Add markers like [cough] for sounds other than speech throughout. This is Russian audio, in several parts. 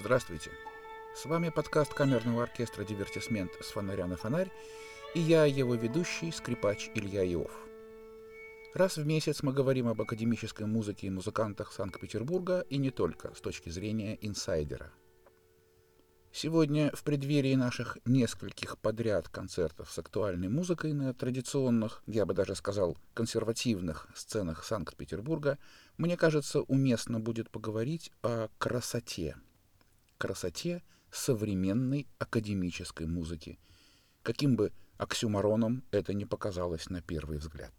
Здравствуйте! С вами подкаст камерного оркестра «Дивертисмент» с фонаря на фонарь и я, его ведущий, скрипач Илья Иов. Раз в месяц мы говорим об академической музыке и музыкантах Санкт-Петербурга и не только с точки зрения инсайдера. Сегодня, в преддверии наших нескольких подряд концертов с актуальной музыкой на традиционных, я бы даже сказал, консервативных сценах Санкт-Петербурга, мне кажется, уместно будет поговорить о красоте – красоте современной академической музыки, каким бы оксюмароном это не показалось на первый взгляд.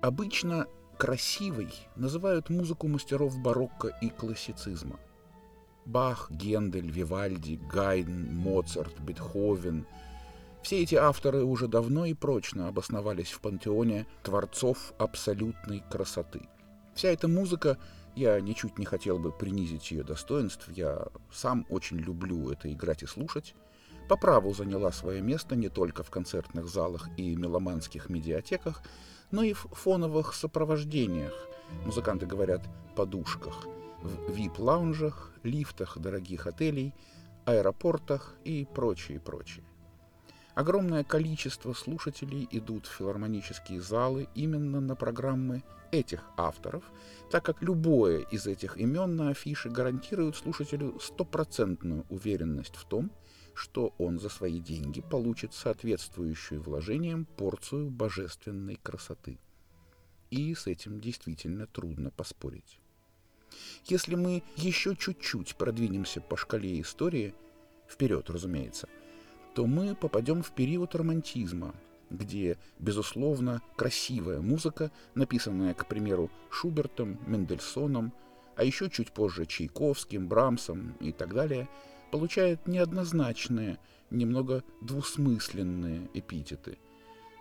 Обычно красивой называют музыку мастеров барокко и классицизма. Бах, Гендель, Вивальди, Гайден, Моцарт, Бетховен – все эти авторы уже давно и прочно обосновались в пантеоне творцов абсолютной красоты. Вся эта музыка, я ничуть не хотел бы принизить ее достоинств, я сам очень люблю это играть и слушать, по праву заняла свое место не только в концертных залах и меломанских медиатеках, но и в фоновых сопровождениях, музыканты говорят «подушках», в вип-лаунжах, лифтах дорогих отелей, аэропортах и прочее, прочее. Огромное количество слушателей идут в филармонические залы именно на программы этих авторов, так как любое из этих имен на афише гарантирует слушателю стопроцентную уверенность в том, что он за свои деньги получит соответствующую вложениям порцию божественной красоты. И с этим действительно трудно поспорить. Если мы еще чуть-чуть продвинемся по шкале истории, вперед, разумеется, то мы попадем в период романтизма, где, безусловно, красивая музыка, написанная, к примеру, Шубертом, Мендельсоном, а еще чуть позже Чайковским, Брамсом и так далее, получает неоднозначные, немного двусмысленные эпитеты.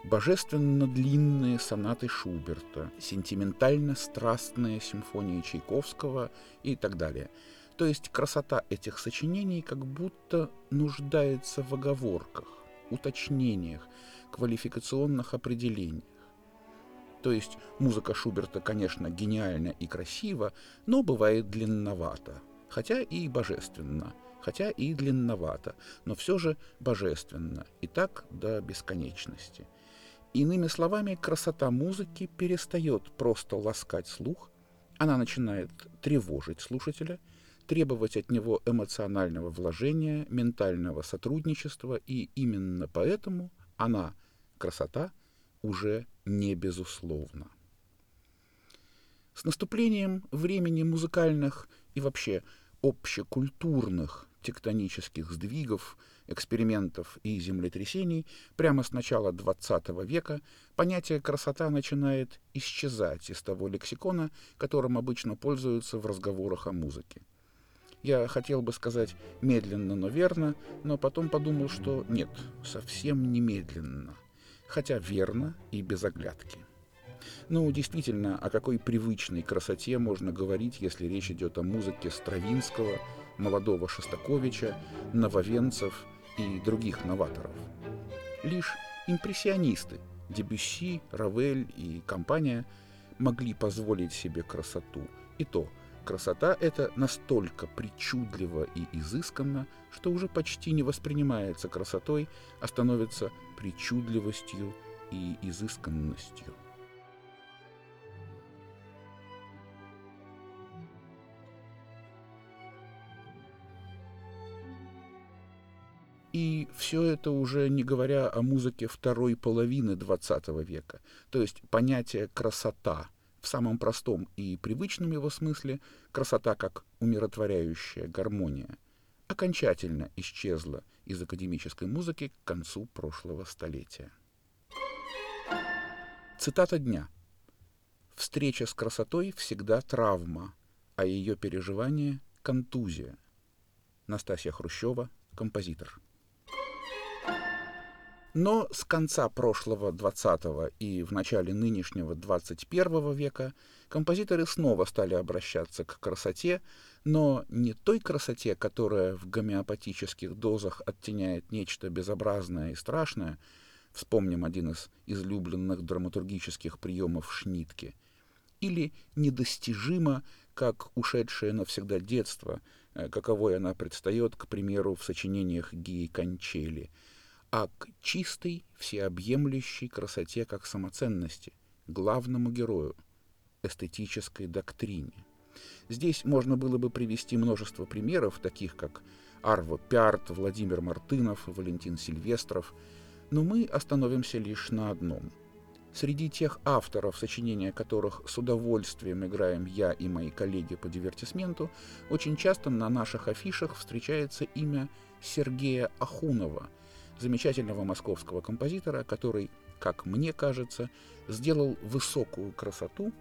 Божественно длинные сонаты Шуберта, сентиментально-страстные симфонии Чайковского и так далее – то есть красота этих сочинений как будто нуждается в оговорках, уточнениях, квалификационных определениях. То есть музыка Шуберта, конечно, гениальна и красива, но бывает длинновата, хотя и божественно, хотя и длинновато, но все же божественно, и так до бесконечности. Иными словами, красота музыки перестает просто ласкать слух, она начинает тревожить слушателя – требовать от него эмоционального вложения, ментального сотрудничества, и именно поэтому она, красота, уже не безусловна. С наступлением времени музыкальных и вообще общекультурных тектонических сдвигов, экспериментов и землетрясений прямо с начала XX века понятие «красота» начинает исчезать из того лексикона, которым обычно пользуются в разговорах о музыке. Я хотел бы сказать медленно, но верно, но потом подумал, что нет, совсем не медленно, хотя верно и без оглядки. Ну, действительно, о какой привычной красоте можно говорить, если речь идет о музыке Стравинского, молодого Шостаковича, нововенцев и других новаторов. Лишь импрессионисты, Дебюсси, Равель и компания могли позволить себе красоту, и то – Красота эта настолько причудлива и изысканна, что уже почти не воспринимается красотой, а становится причудливостью и изысканностью. И все это уже не говоря о музыке второй половины XX века, то есть понятие «красота» В самом простом и привычном его смысле красота как умиротворяющая гармония окончательно исчезла из академической музыки к концу прошлого столетия. Цитата дня. «Встреча с красотой всегда травма, а ее переживание – контузия». Настасья Хрущева, композитор. Но с конца прошлого 20 и в начале нынешнего 21 века композиторы снова стали обращаться к красоте, но не той красоте, которая в гомеопатических дозах оттеняет нечто безобразное и страшное, вспомним один из излюбленных драматургических приемов Шнитке – или недостижима, как ушедшее навсегда детство, э, каковой она предстает, к примеру, в сочинениях Гии Кончели, а к чистой, всеобъемлющей красоте как самоценности, главному герою, эстетической доктрине. Здесь можно было бы привести множество примеров, таких как Арво Пярт, Владимир Мартынов, Валентин Сильвестров, но мы остановимся лишь на одном. Среди тех авторов, сочинения которых с удовольствием играем я и мои коллеги по дивертисменту, очень часто на наших афишах встречается имя Сергея Ахунова, замечательного московского композитора, который, как мне кажется, сделал высокую красоту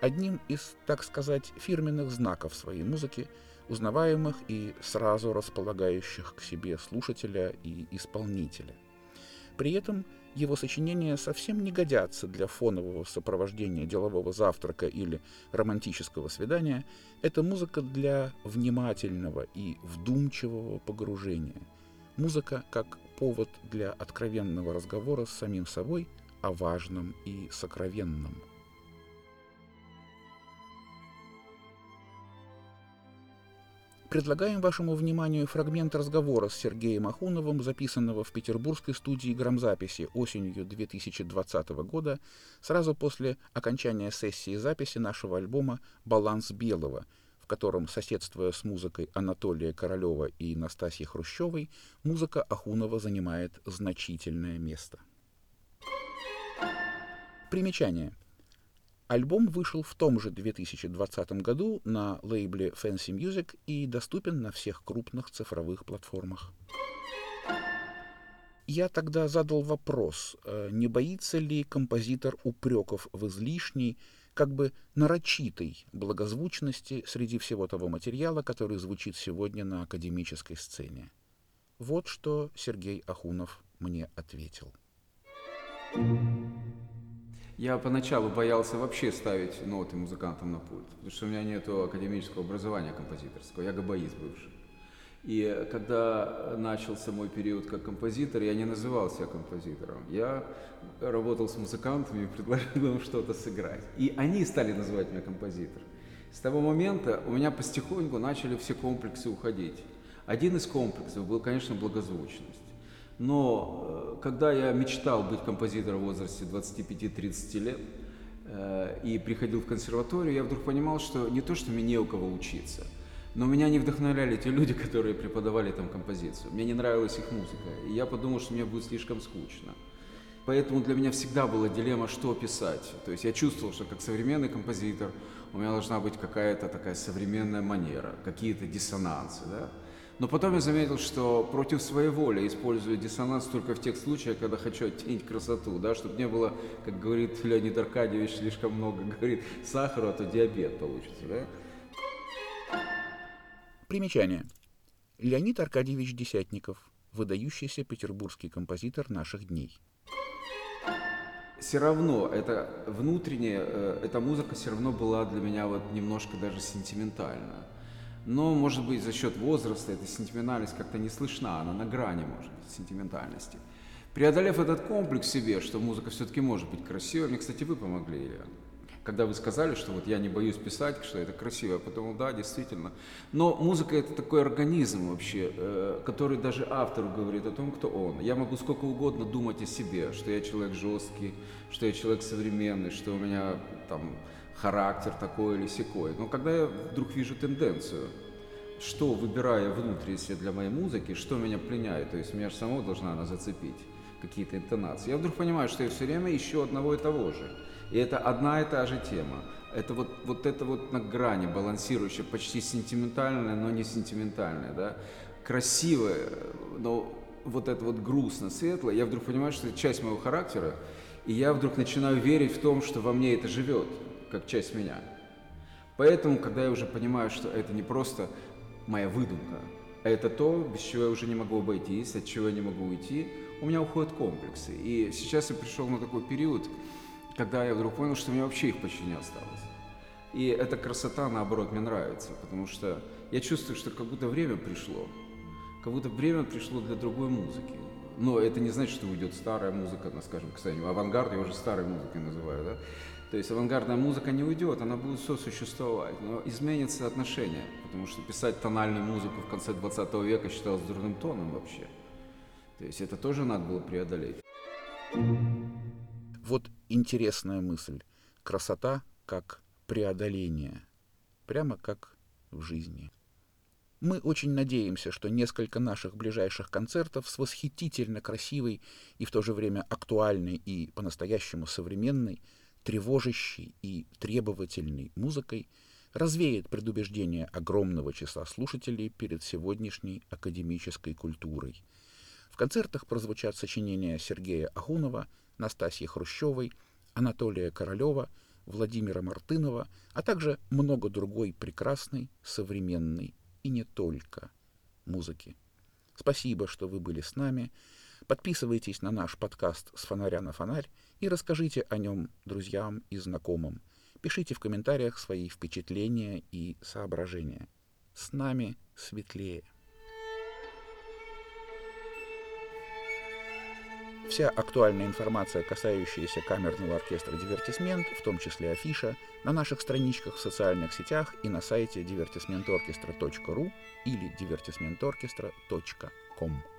одним из, так сказать, фирменных знаков своей музыки – узнаваемых и сразу располагающих к себе слушателя и исполнителя. При этом его сочинения совсем не годятся для фонового сопровождения делового завтрака или романтического свидания. Это музыка для внимательного и вдумчивого погружения. Музыка как повод для откровенного разговора с самим собой о важном и сокровенном. Предлагаем вашему вниманию фрагмент разговора с Сергеем Ахуновым, записанного в петербургской студии грамзаписи осенью 2020 года, сразу после окончания сессии записи нашего альбома «Баланс белого», в котором, соседствуя с музыкой Анатолия Королева и Настасьи Хрущевой, музыка Ахунова занимает значительное место. Примечание – Альбом вышел в том же 2020 году на лейбле Fancy Music и доступен на всех крупных цифровых платформах. Я тогда задал вопрос, э, не боится ли композитор упреков в излишней, как бы нарочитой благозвучности среди всего того материала, который звучит сегодня на академической сцене. Вот что Сергей Ахунов мне ответил. я поначалу боялся вообще ставить ноты музыкантам на пульт, потому что у меня нет академического образования композиторского, я габаист бывший. И когда начался мой период как композитор, я не называл себя композитором. Я работал с музыкантами и предложил им что-то сыграть. И они стали называть меня композитором. С того момента у меня потихоньку начали все комплексы уходить. Один из комплексов был, конечно, благозвучность. Но э, когда я мечтал быть композитором в возрасте 25-30 лет э, и приходил в консерваторию, я вдруг понимал, что не то, что мне не у кого учиться, но меня не вдохновляли те люди, которые преподавали там композицию. Мне не нравилась их музыка, и я подумал, что мне будет слишком скучно. Поэтому для меня всегда была дилемма, что писать. То есть я чувствовал, что как современный композитор у меня должна быть какая-то такая современная манера, какие-то диссонансы. Да? Но потом я заметил, что против своей воли использую диссонанс только в тех случаях, когда хочу оттенить красоту, да, чтобы не было, как говорит Леонид Аркадьевич, слишком много [laughs] говорит сахара, а то диабет получится. Да? Примечание. Леонид Аркадьевич Десятников, выдающийся петербургский композитор наших дней. Все равно это внутренняя, э, эта музыка все равно была для меня вот немножко даже сентиментальная. Но, может быть, за счет возраста эта сентиментальность как-то не слышна, она на грани, может быть, сентиментальности. Преодолев этот комплекс себе, что музыка все-таки может быть красивой, мне, кстати, вы помогли, Илья. Когда вы сказали, что вот я не боюсь писать, что это красиво, я подумал, да, действительно. Но музыка это такой организм вообще, э, который даже автору говорит о том, кто он. Я могу сколько угодно думать о себе, что я человек жесткий, что я человек современный, что у меня там характер такой или секой. Но когда я вдруг вижу тенденцию, что выбирая внутри себя для моей музыки, что меня пленяет, то есть меня же самого должна она зацепить, какие-то интонации. Я вдруг понимаю, что я все время ищу одного и того же. И это одна и та же тема. Это вот, вот это вот на грани, балансирующая, почти сентиментальная, но не сентиментальная, да, красивая, но вот это вот грустно, светлое, я вдруг понимаю, что это часть моего характера, и я вдруг начинаю верить в том, что во мне это живет как часть меня. Поэтому, когда я уже понимаю, что это не просто моя выдумка, а это то, без чего я уже не могу обойтись, от чего я не могу уйти, у меня уходят комплексы. И сейчас я пришел на такой период, когда я вдруг понял, что у меня вообще их почти не осталось. И эта красота, наоборот, мне нравится, потому что я чувствую, что как будто время пришло, как будто время пришло для другой музыки. Но это не значит, что уйдет старая музыка, ну, скажем, кстати, авангард я уже старой музыкой называю, да? То есть авангардная музыка не уйдет, она будет сосуществовать, но изменится отношение, потому что писать тональную музыку в конце 20 века считалось дурным тоном вообще. То есть это тоже надо было преодолеть. Вот интересная мысль. Красота как преодоление. Прямо как в жизни. Мы очень надеемся, что несколько наших ближайших концертов с восхитительно красивой и в то же время актуальной и по-настоящему современной, тревожащей и требовательной музыкой развеет предубеждение огромного числа слушателей перед сегодняшней академической культурой. В концертах прозвучат сочинения Сергея Ахунова, Настасьи Хрущевой, Анатолия Королева, Владимира Мартынова, а также много другой прекрасной, современной и не только музыки. Спасибо, что вы были с нами. Подписывайтесь на наш подкаст «С фонаря на фонарь» и расскажите о нем друзьям и знакомым. Пишите в комментариях свои впечатления и соображения. С нами светлее. Вся актуальная информация, касающаяся камерного оркестра «Дивертисмент», в том числе афиша, на наших страничках в социальных сетях и на сайте divertismentorchestra.ru или divertismentorchestra.com.